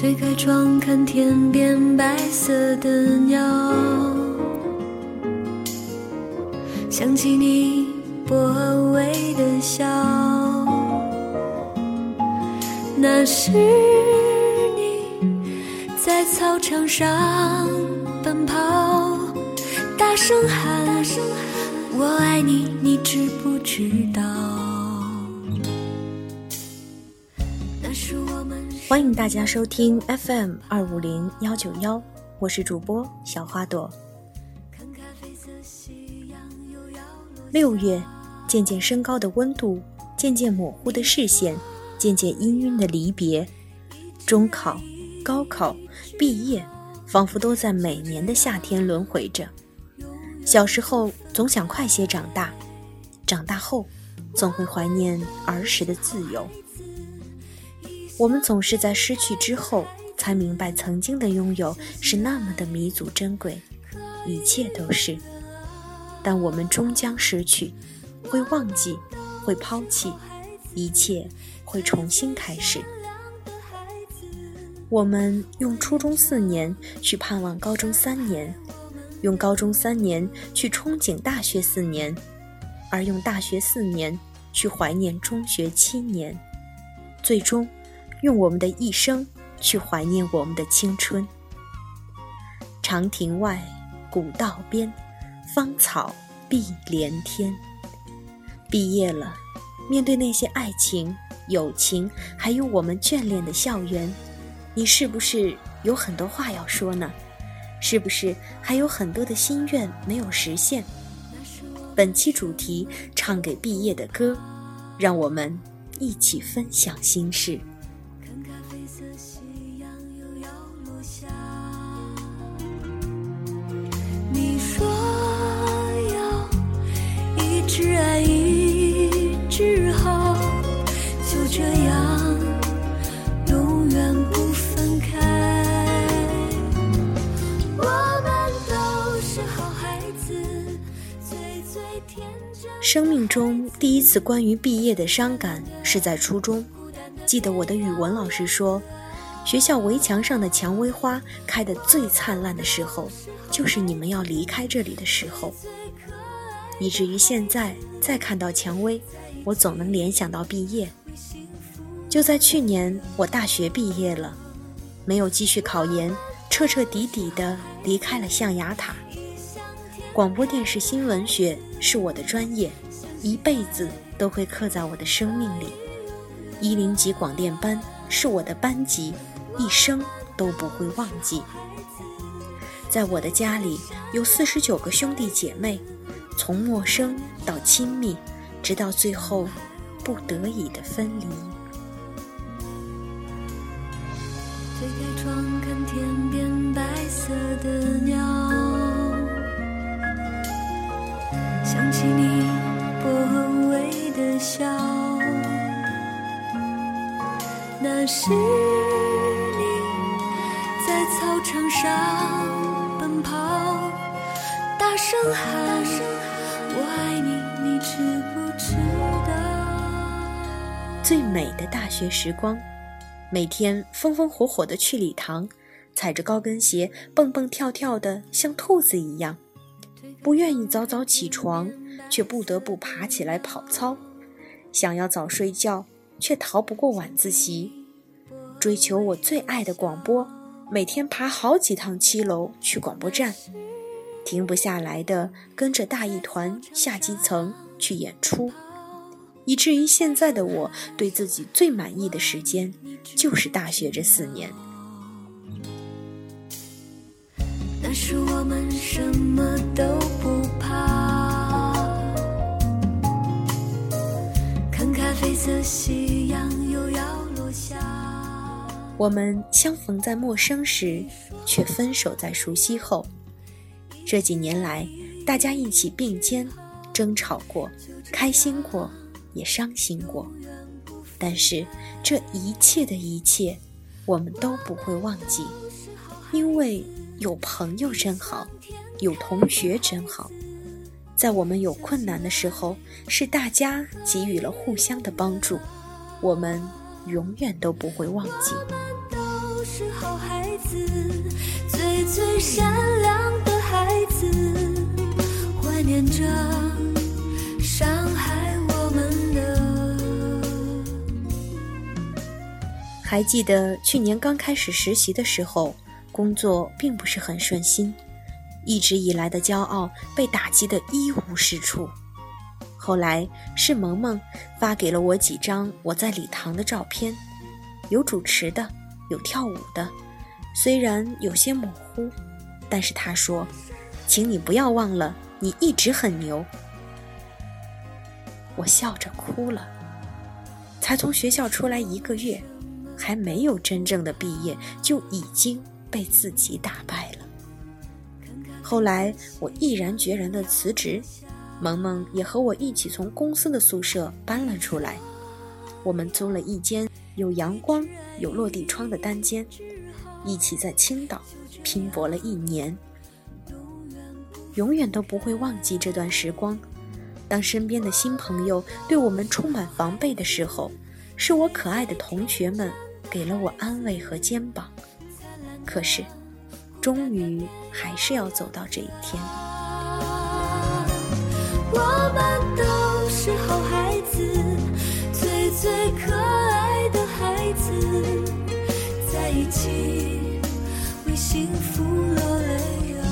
推开窗，看天边白色的鸟，想起你薄微的笑，那是你在操场上奔跑，大声喊“我爱你”，你知不知道？欢迎大家收听 FM 二五零幺九幺，我是主播小花朵。六月，渐渐升高的温度，渐渐模糊的视线，渐渐氤氲的离别。中考、高考、毕业，仿佛都在每年的夏天轮回着。小时候总想快些长大，长大后总会怀念儿时的自由。我们总是在失去之后，才明白曾经的拥有是那么的弥足珍贵，一切都是。但我们终将失去，会忘记，会抛弃，一切会重新开始。我们用初中四年去盼望高中三年，用高中三年去憧憬大学四年，而用大学四年去怀念中学七年，最终。用我们的一生去怀念我们的青春。长亭外，古道边，芳草碧连天。毕业了，面对那些爱情、友情，还有我们眷恋的校园，你是不是有很多话要说呢？是不是还有很多的心愿没有实现？本期主题：唱给毕业的歌，让我们一起分享心事。只爱一只好，就这样永远不分开生命中第一次关于毕业的伤感是在初中，记得我的语文老师说，学校围墙上的蔷薇花开得最灿烂的时候，就是你们要离开这里的时候。以至于现在再看到蔷薇，我总能联想到毕业。就在去年，我大学毕业了，没有继续考研，彻彻底底的离开了象牙塔。广播电视新闻学是我的专业，一辈子都会刻在我的生命里。一零级广电班是我的班级，一生都不会忘记。在我的家里有四十九个兄弟姐妹，从陌生到亲密，直到最后不得已的分离。推开窗，看天边白色的鸟。想起你薄微的笑，那是你在操场上奔跑，大声喊最美的大学时光，每天风风火火的去礼堂，踩着高跟鞋蹦蹦跳跳的，像兔子一样。不愿意早早起床，却不得不爬起来跑操；想要早睡觉，却逃不过晚自习。追求我最爱的广播，每天爬好几趟七楼去广播站，停不下来的跟着大艺团下基层去演出，以至于现在的我对自己最满意的时间，就是大学这四年。那时我们什么都不怕，看咖啡色夕阳又要落下。我们相逢在陌生时，却分手在熟悉后。这几年来，大家一起并肩，争吵过，开心过，也伤心过。但是这一切的一切，我们都不会忘记，因为。有朋友真好，有同学真好，在我们有困难的时候，是大家给予了互相的帮助，我们永远都不会忘记。最善良的孩子，怀念着还记得去年刚开始实习的时候，工作并不是很顺心，一直以来的骄傲被打击得一无是处。后来是萌萌发给了我几张我在礼堂的照片，有主持的，有跳舞的，虽然有些模糊，但是他说：“请你不要忘了，你一直很牛。”我笑着哭了。才从学校出来一个月，还没有真正的毕业，就已经被自己打败了。后来我毅然决然的辞职。萌萌也和我一起从公司的宿舍搬了出来，我们租了一间有阳光、有落地窗的单间，一起在青岛拼搏了一年。永远都不会忘记这段时光。当身边的新朋友对我们充满防备的时候，是我可爱的同学们给了我安慰和肩膀。可是，终于还是要走到这一天。我们都是好孩子，最最可爱的孩子，在一起为幸福落泪啊！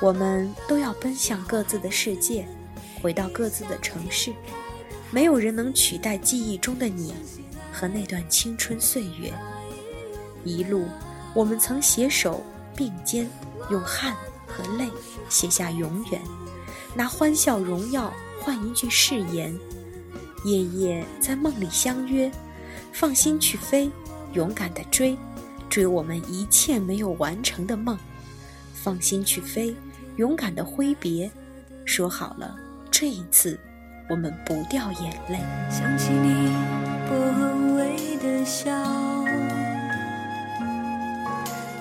我们都要奔向各自的世界，回到各自的城市，没有人能取代记忆中的你和那段青春岁月。一路，我们曾携手并肩，用汗。和泪写下永远，拿欢笑荣耀换一句誓言，夜夜在梦里相约，放心去飞，勇敢的追，追我们一切没有完成的梦，放心去飞，勇敢的挥别，说好了这一次我们不掉眼泪。想起你微微的笑，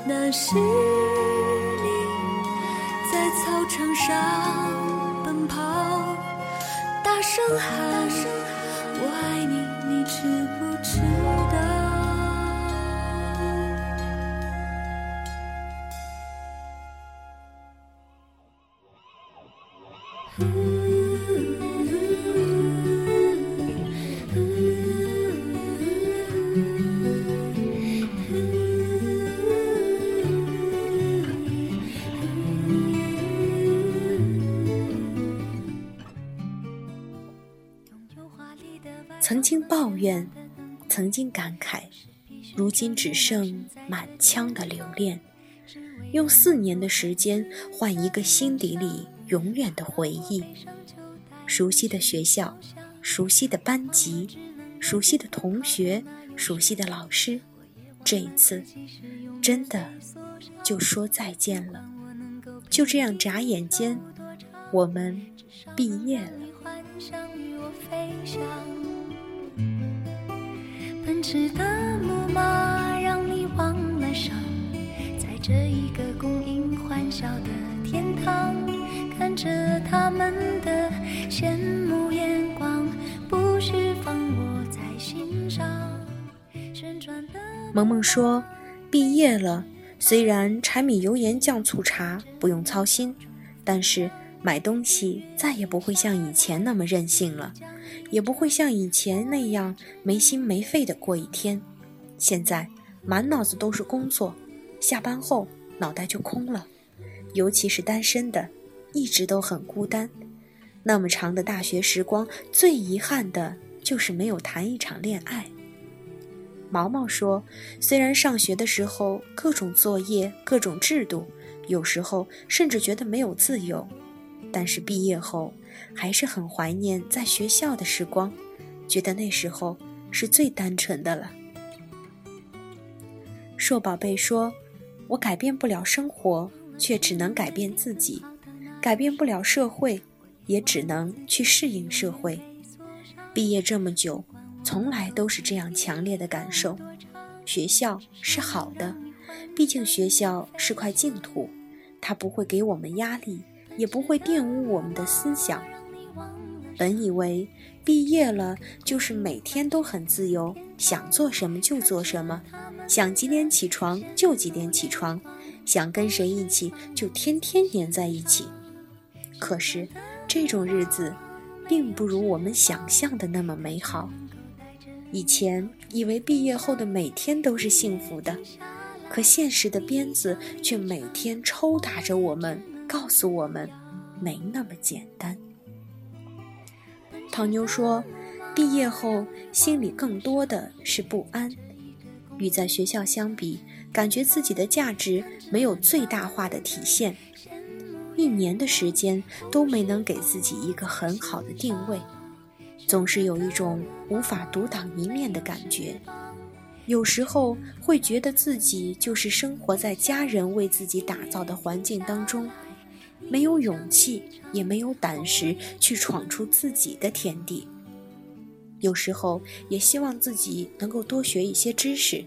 那是你在。操场上奔跑，大声喊，我爱你，你知不曾经抱怨，曾经感慨，如今只剩满腔的留恋。用四年的时间换一个心底里永远的回忆。熟悉的学校，熟悉的班级，熟悉的同学，熟悉的老师。这一次，真的就说再见了。就这样眨眼间，我们毕业了。奔驰的木马让你忘了伤，在这一个供应欢笑的天堂，看着他们的羡慕眼光，不是放我在心上。萌萌说：“毕业了，虽然柴米油盐酱醋茶不用操心，但是买东西再也不会像以前那么任性了。”也不会像以前那样没心没肺的过一天。现在满脑子都是工作，下班后脑袋就空了。尤其是单身的，一直都很孤单。那么长的大学时光，最遗憾的就是没有谈一场恋爱。毛毛说：“虽然上学的时候各种作业、各种制度，有时候甚至觉得没有自由，但是毕业后……”还是很怀念在学校的时光，觉得那时候是最单纯的了。硕宝贝说：“我改变不了生活，却只能改变自己；改变不了社会，也只能去适应社会。毕业这么久，从来都是这样强烈的感受。学校是好的，毕竟学校是块净土，它不会给我们压力。”也不会玷污我们的思想。本以为毕业了就是每天都很自由，想做什么就做什么，想几点起床就几点起床，想跟谁一起就天天黏在一起。可是，这种日子并不如我们想象的那么美好。以前以为毕业后的每天都是幸福的，可现实的鞭子却每天抽打着我们，告诉我们没那么简单。唐妞说：“毕业后心里更多的是不安，与在学校相比，感觉自己的价值没有最大化的体现。一年的时间都没能给自己一个很好的定位，总是有一种无法独当一面的感觉。有时候会觉得自己就是生活在家人为自己打造的环境当中。”没有勇气，也没有胆识去闯出自己的天地。有时候也希望自己能够多学一些知识，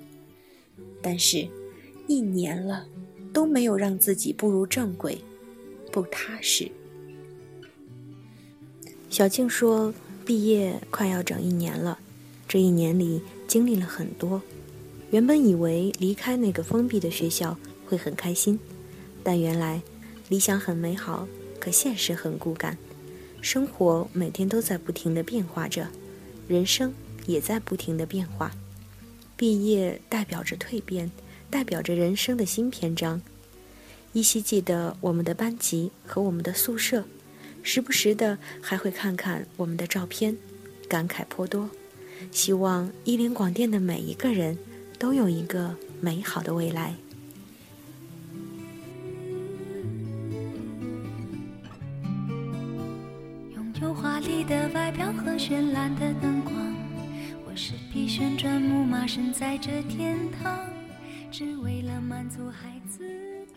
但是，一年了都没有让自己步入正轨，不踏实。小静说：“毕业快要整一年了，这一年里经历了很多。原本以为离开那个封闭的学校会很开心，但原来……”理想很美好，可现实很骨感。生活每天都在不停的变化着，人生也在不停的变化。毕业代表着蜕变，代表着人生的新篇章。依稀记得我们的班级和我们的宿舍，时不时的还会看看我们的照片，感慨颇多。希望伊林广电的每一个人都有一个美好的未来。的外表和绚烂的灯光，我是匹旋转木马，身在这天堂，只为了满足孩子。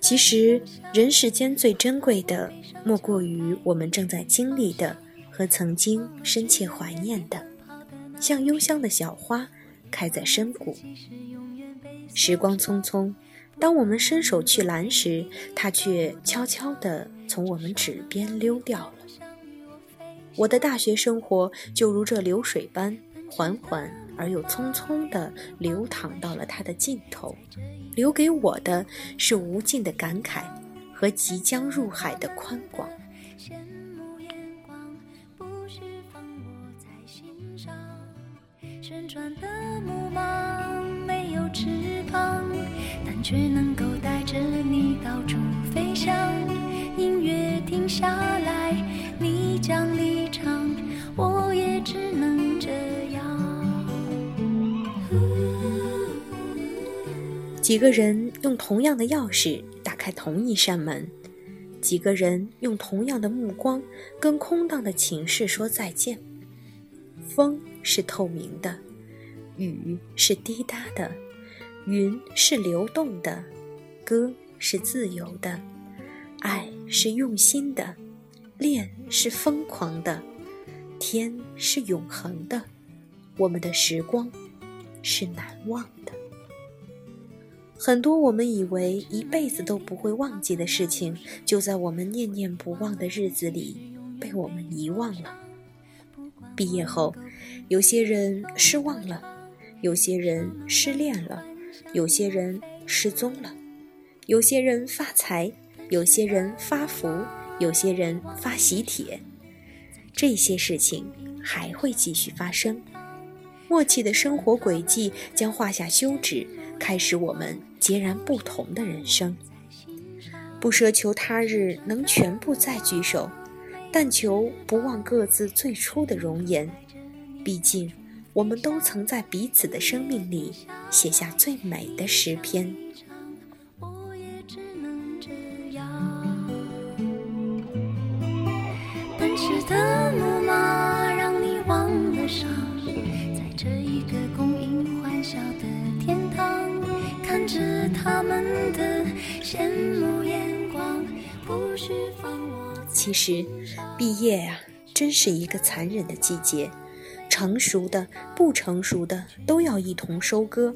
其实，人世间最珍贵的，莫过于我们正在经历的和曾经深切怀念的，像幽香的小花，开在深谷。时光匆匆，当我们伸手去拦时，它却悄悄地从我们指边溜掉了。我的大学生活就如这流水般缓缓而又匆匆地流淌到了它的尽头，留给我的是无尽的感慨和即将入海的宽广。旋转的木马没有翅膀，但却能够带着你到处飞翔。音乐停下来，你将离。几个人用同样的钥匙打开同一扇门，几个人用同样的目光跟空荡的寝室说再见。风是透明的，雨是滴答的，云是流动的，歌是自由的，爱是用心的，恋是疯狂的。天是永恒的，我们的时光是难忘的。很多我们以为一辈子都不会忘记的事情，就在我们念念不忘的日子里被我们遗忘了。毕业后，有些人失望了，有些人失恋了，有些人失踪了，有些人发财，有些人发福，有些人发喜帖。这些事情还会继续发生，默契的生活轨迹将画下休止，开始我们截然不同的人生。不奢求他日能全部再聚首，但求不忘各自最初的容颜。毕竟，我们都曾在彼此的生命里写下最美的诗篇。的木马他们的羡慕眼光，不许放我。其实，毕业啊，真是一个残忍的季节，成熟的、不成熟的都要一同收割。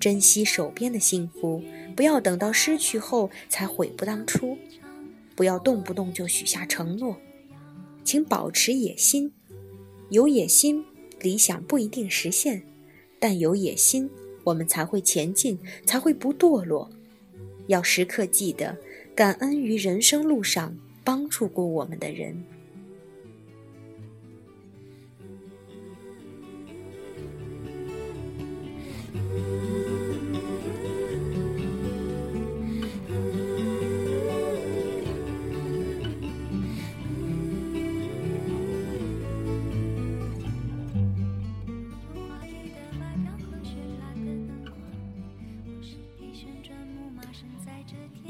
珍惜手边的幸福，不要等到失去后才悔不当初，不要动不动就许下承诺。请保持野心。有野心，理想不一定实现，但有野心，我们才会前进，才会不堕落。要时刻记得感恩于人生路上帮助过我们的人。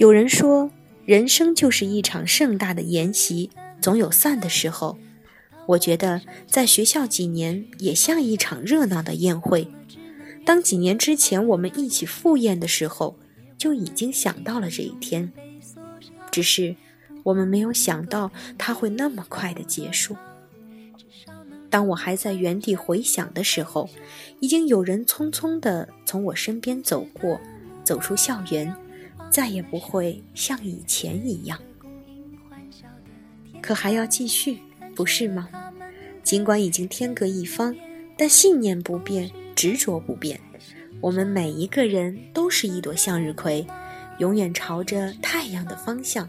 有人说，人生就是一场盛大的筵席，总有散的时候。我觉得，在学校几年也像一场热闹的宴会。当几年之前我们一起赴宴的时候，就已经想到了这一天，只是我们没有想到它会那么快的结束。当我还在原地回想的时候，已经有人匆匆地从我身边走过，走出校园。再也不会像以前一样，可还要继续，不是吗？尽管已经天各一方，但信念不变，执着不变。我们每一个人都是一朵向日葵，永远朝着太阳的方向。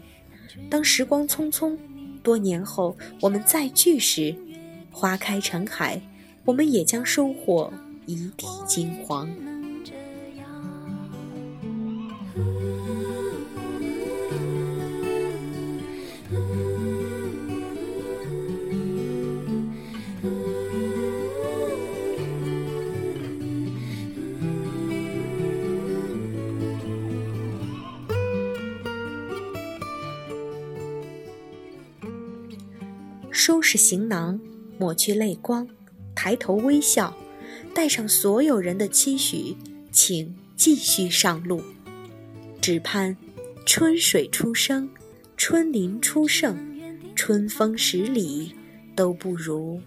当时光匆匆，多年后我们再聚时，花开成海，我们也将收获一地金黄。收拾行囊，抹去泪光，抬头微笑，带上所有人的期许，请继续上路。只盼春水初生，春林初盛，春风十里都不如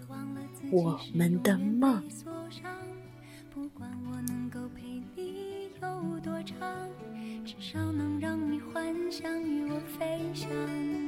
我们的梦。不管我能够陪你有多长，至少能让你幻想与我飞翔。